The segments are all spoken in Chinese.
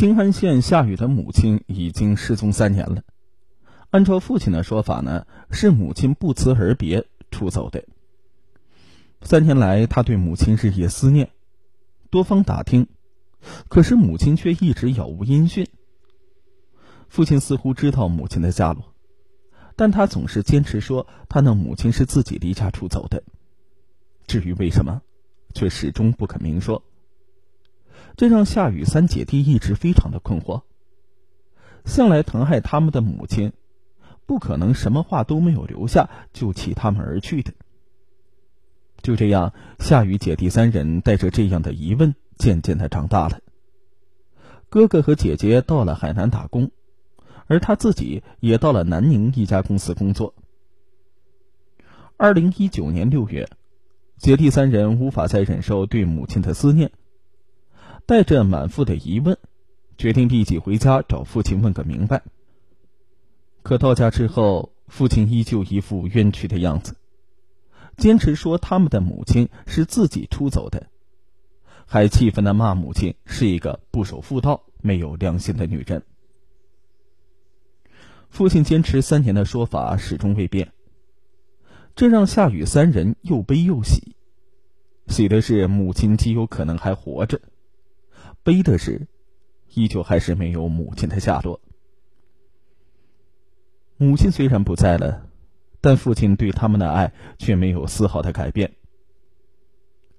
兴安县夏雨的母亲已经失踪三年了。按照父亲的说法呢，是母亲不辞而别出走的。三年来，他对母亲日夜思念，多方打听，可是母亲却一直杳无音讯。父亲似乎知道母亲的下落，但他总是坚持说他那母亲是自己离家出走的。至于为什么，却始终不肯明说。这让夏雨三姐弟一直非常的困惑。向来疼爱他们的母亲，不可能什么话都没有留下就弃他们而去的。就这样，夏雨姐弟三人带着这样的疑问，渐渐的长大了。哥哥和姐姐到了海南打工。而他自己也到了南宁一家公司工作。二零一九年六月，姐弟三人无法再忍受对母亲的思念，带着满腹的疑问，决定立即回家找父亲问个明白。可到家之后，父亲依旧一副冤屈的样子，坚持说他们的母亲是自己出走的，还气愤的骂母亲是一个不守妇道、没有良心的女人。父亲坚持三年的说法始终未变，这让夏雨三人又悲又喜。喜的是母亲极有可能还活着，悲的是，依旧还是没有母亲的下落。母亲虽然不在了，但父亲对他们的爱却没有丝毫的改变。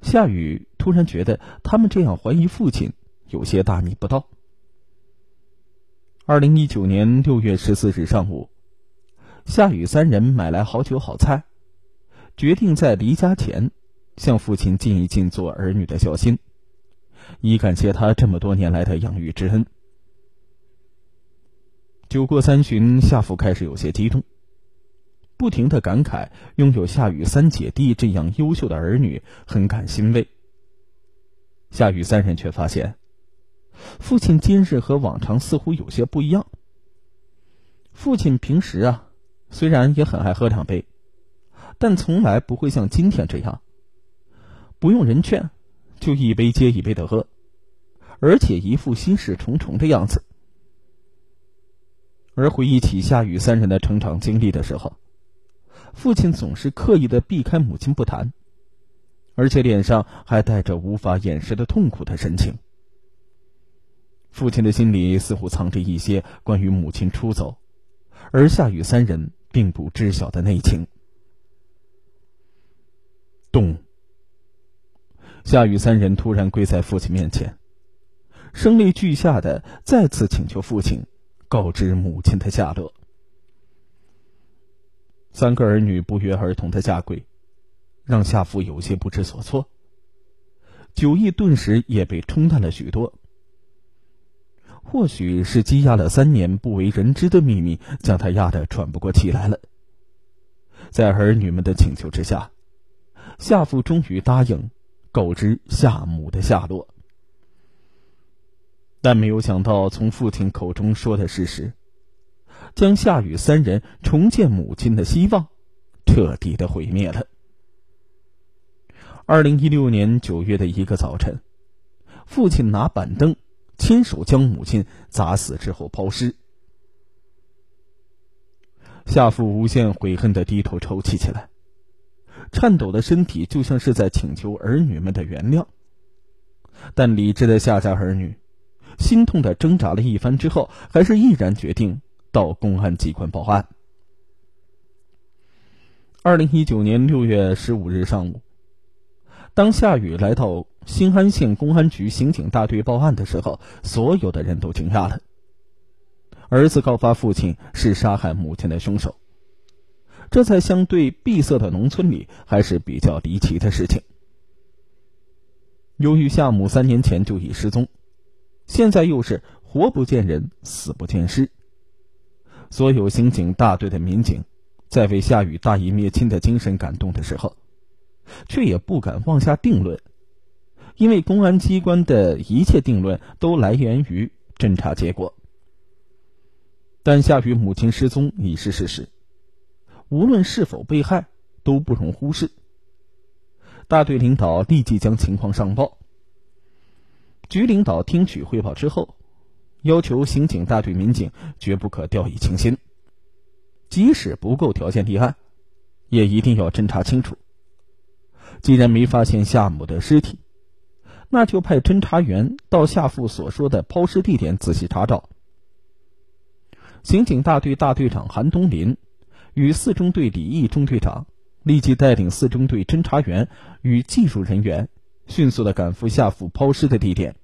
夏雨突然觉得他们这样怀疑父亲，有些大逆不道。二零一九年六月十四日上午，夏雨三人买来好酒好菜，决定在离家前向父亲尽一尽做儿女的孝心，以感谢他这么多年来的养育之恩。酒过三巡，夏父开始有些激动，不停的感慨拥有夏雨三姐弟这样优秀的儿女，很感欣慰。夏雨三人却发现。父亲今日和往常似乎有些不一样。父亲平时啊，虽然也很爱喝两杯，但从来不会像今天这样，不用人劝，就一杯接一杯的喝，而且一副心事重重的样子。而回忆起夏雨三人的成长经历的时候，父亲总是刻意的避开母亲不谈，而且脸上还带着无法掩饰的痛苦的神情。父亲的心里似乎藏着一些关于母亲出走，而夏雨三人并不知晓的内情。咚！夏雨三人突然跪在父亲面前，声泪俱下的再次请求父亲告知母亲的下落。三个儿女不约而同的下跪，让夏父有些不知所措，酒意顿时也被冲淡了许多。或许是积压了三年不为人知的秘密，将他压得喘不过气来了。在儿女们的请求之下，夏父终于答应告知夏母的下落。但没有想到，从父亲口中说的事实，将夏雨三人重见母亲的希望彻底的毁灭了。二零一六年九月的一个早晨，父亲拿板凳。亲手将母亲砸死之后抛尸，夏父无限悔恨的低头抽泣起来，颤抖的身体就像是在请求儿女们的原谅。但理智的夏家儿女，心痛的挣扎了一番之后，还是毅然决定到公安机关报案。二零一九年六月十五日上午。当夏雨来到新安县公安局刑警大队报案的时候，所有的人都惊讶了。儿子告发父亲是杀害母亲的凶手，这在相对闭塞的农村里还是比较离奇的事情。由于夏母三年前就已失踪，现在又是活不见人，死不见尸，所有刑警大队的民警在为夏雨大义灭亲的精神感动的时候。却也不敢妄下定论，因为公安机关的一切定论都来源于侦查结果。但夏雨母亲失踪已是事实，无论是否被害都不容忽视。大队领导立即将情况上报。局领导听取汇报之后，要求刑警大队民警绝不可掉以轻心，即使不够条件立案，也一定要侦查清楚。既然没发现夏某的尸体，那就派侦查员到夏父所说的抛尸地点仔细查找。刑警大队大队长韩东林与四中队李毅中队长立即带领四中队侦查员与技术人员，迅速的赶赴夏父抛尸的地点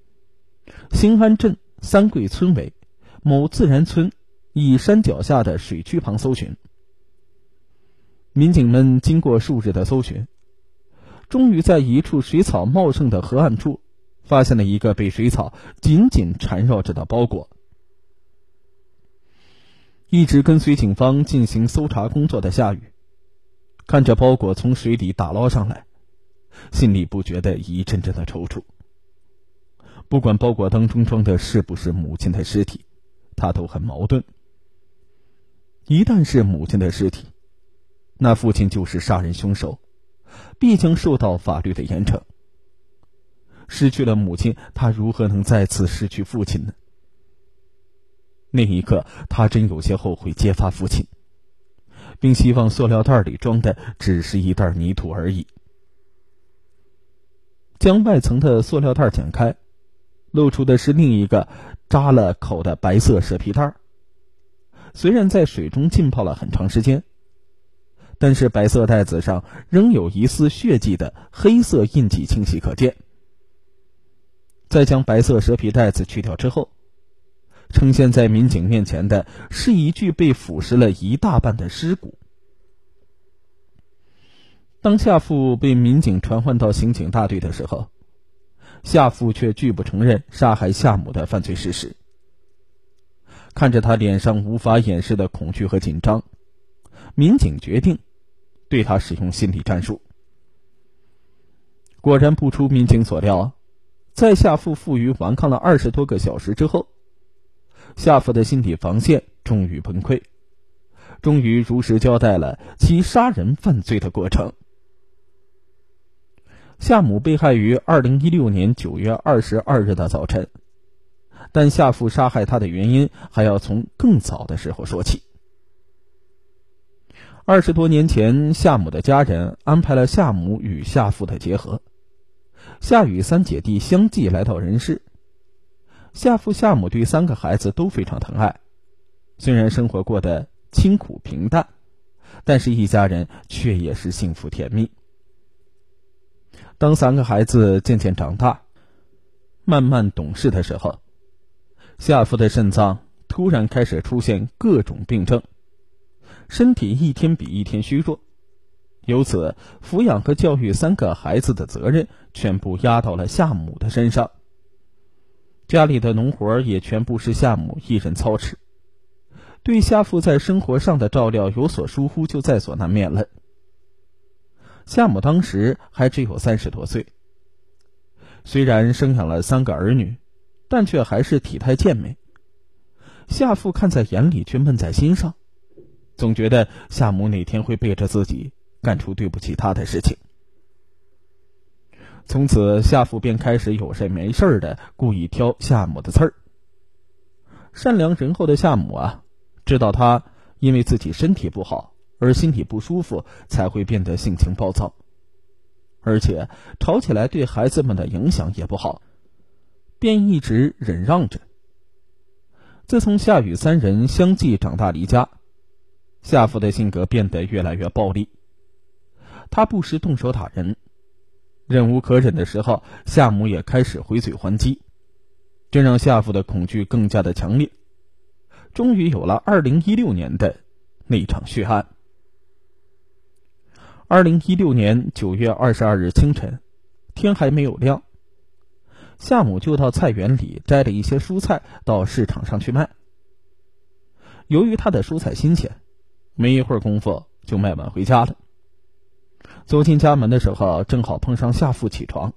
——兴安镇三桂村委某自然村一山脚下的水渠旁搜寻。民警们经过数日的搜寻。终于在一处水草茂盛的河岸处，发现了一个被水草紧紧缠绕着的包裹。一直跟随警方进行搜查工作的夏雨，看着包裹从水里打捞上来，心里不觉得一阵阵的抽搐。不管包裹当中装的是不是母亲的尸体，他都很矛盾。一旦是母亲的尸体，那父亲就是杀人凶手。必将受到法律的严惩。失去了母亲，他如何能再次失去父亲呢？那一刻，他真有些后悔揭发父亲，并希望塑料袋里装的只是一袋泥土而已。将外层的塑料袋剪开，露出的是另一个扎了口的白色蛇皮袋。虽然在水中浸泡了很长时间。但是白色袋子上仍有一丝血迹的黑色印记清晰可见。在将白色蛇皮袋子去掉之后，呈现在民警面前的是一具被腐蚀了一大半的尸骨。当夏父被民警传唤到刑警大队的时候，夏父却拒不承认杀害夏母的犯罪事实。看着他脸上无法掩饰的恐惧和紧张，民警决定。对他使用心理战术，果然不出民警所料，在夏父负隅顽抗了二十多个小时之后，夏父的心理防线终于崩溃，终于如实交代了其杀人犯罪的过程。夏母被害于二零一六年九月二十二日的早晨，但夏父杀害她的原因还要从更早的时候说起。二十多年前，夏母的家人安排了夏母与夏父的结合。夏雨三姐弟相继来到人世。夏父、夏母对三个孩子都非常疼爱，虽然生活过得清苦平淡，但是一家人却也是幸福甜蜜。当三个孩子渐渐长大，慢慢懂事的时候，夏父的肾脏突然开始出现各种病症。身体一天比一天虚弱，由此抚养和教育三个孩子的责任全部压到了夏母的身上。家里的农活也全部是夏母一人操持，对夏父在生活上的照料有所疏忽就在所难免了。夏母当时还只有三十多岁，虽然生养了三个儿女，但却还是体态健美。夏父看在眼里，却闷在心上。总觉得夏母哪天会背着自己干出对不起他的事情。从此，夏父便开始有事没事的故意挑夏母的刺儿。善良仁厚的夏母啊，知道他因为自己身体不好而心里不舒服，才会变得性情暴躁，而且吵起来对孩子们的影响也不好，便一直忍让着。自从夏雨三人相继长大离家。夏父的性格变得越来越暴力，他不时动手打人，忍无可忍的时候，夏母也开始回嘴还击，这让夏父的恐惧更加的强烈。终于有了二零一六年的那场血案。二零一六年九月二十二日清晨，天还没有亮，夏母就到菜园里摘了一些蔬菜到市场上去卖。由于他的蔬菜新鲜。没一会儿功夫，就卖完回家了。走进家门的时候，正好碰上夏父起床。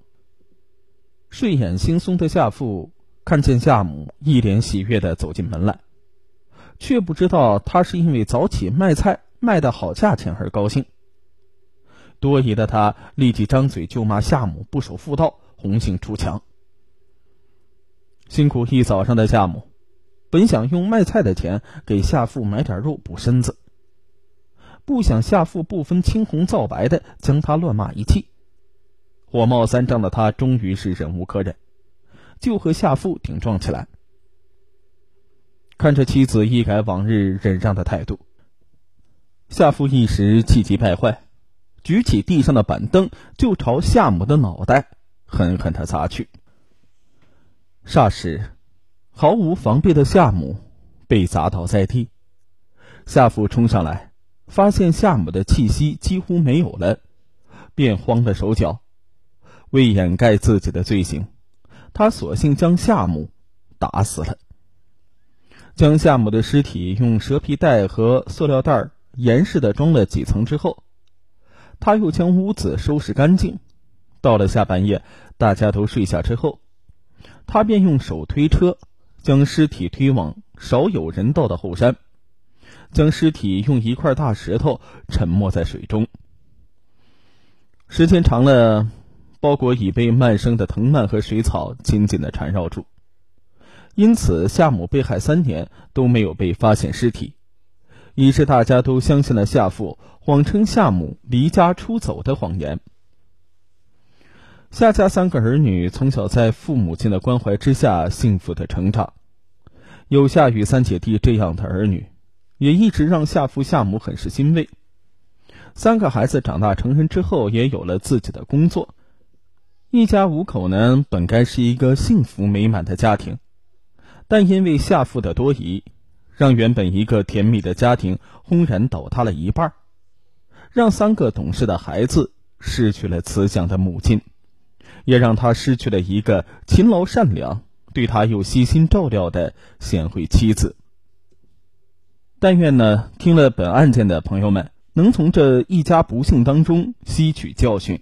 睡眼惺忪的夏父看见夏母一脸喜悦的走进门来，却不知道他是因为早起卖菜卖的好价钱而高兴。多疑的他立即张嘴就骂夏母不守妇道，红杏出墙。辛苦一早上的夏母，本想用卖菜的钱给夏父买点肉补身子，不想夏父不分青红皂白的将他乱骂一气。火冒三丈的他终于是忍无可忍，就和夏父顶撞起来。看着妻子一改往日忍让的态度，夏父一时气急败坏，举起地上的板凳就朝夏母的脑袋狠狠的砸去。霎时。毫无防备的夏母被砸倒在地，夏父冲上来，发现夏母的气息几乎没有了，便慌了手脚。为掩盖自己的罪行，他索性将夏母打死了。将夏母的尸体用蛇皮袋和塑料袋严实的装了几层之后，他又将屋子收拾干净。到了下半夜，大家都睡下之后，他便用手推车。将尸体推往少有人到的后山，将尸体用一块大石头沉没在水中。时间长了，包裹已被蔓生的藤蔓和水草紧紧的缠绕住，因此夏母被害三年都没有被发现尸体，以致大家都相信了夏父谎称夏母离家出走的谎言。夏家三个儿女从小在父母亲的关怀之下幸福的成长，有夏雨三姐弟这样的儿女，也一直让夏父夏母很是欣慰。三个孩子长大成人之后，也有了自己的工作，一家五口呢，本该是一个幸福美满的家庭，但因为夏父的多疑，让原本一个甜蜜的家庭轰然倒塌了一半，让三个懂事的孩子失去了慈祥的母亲。也让他失去了一个勤劳善良、对他又悉心照料的贤惠妻子。但愿呢，听了本案件的朋友们能从这一家不幸当中吸取教训。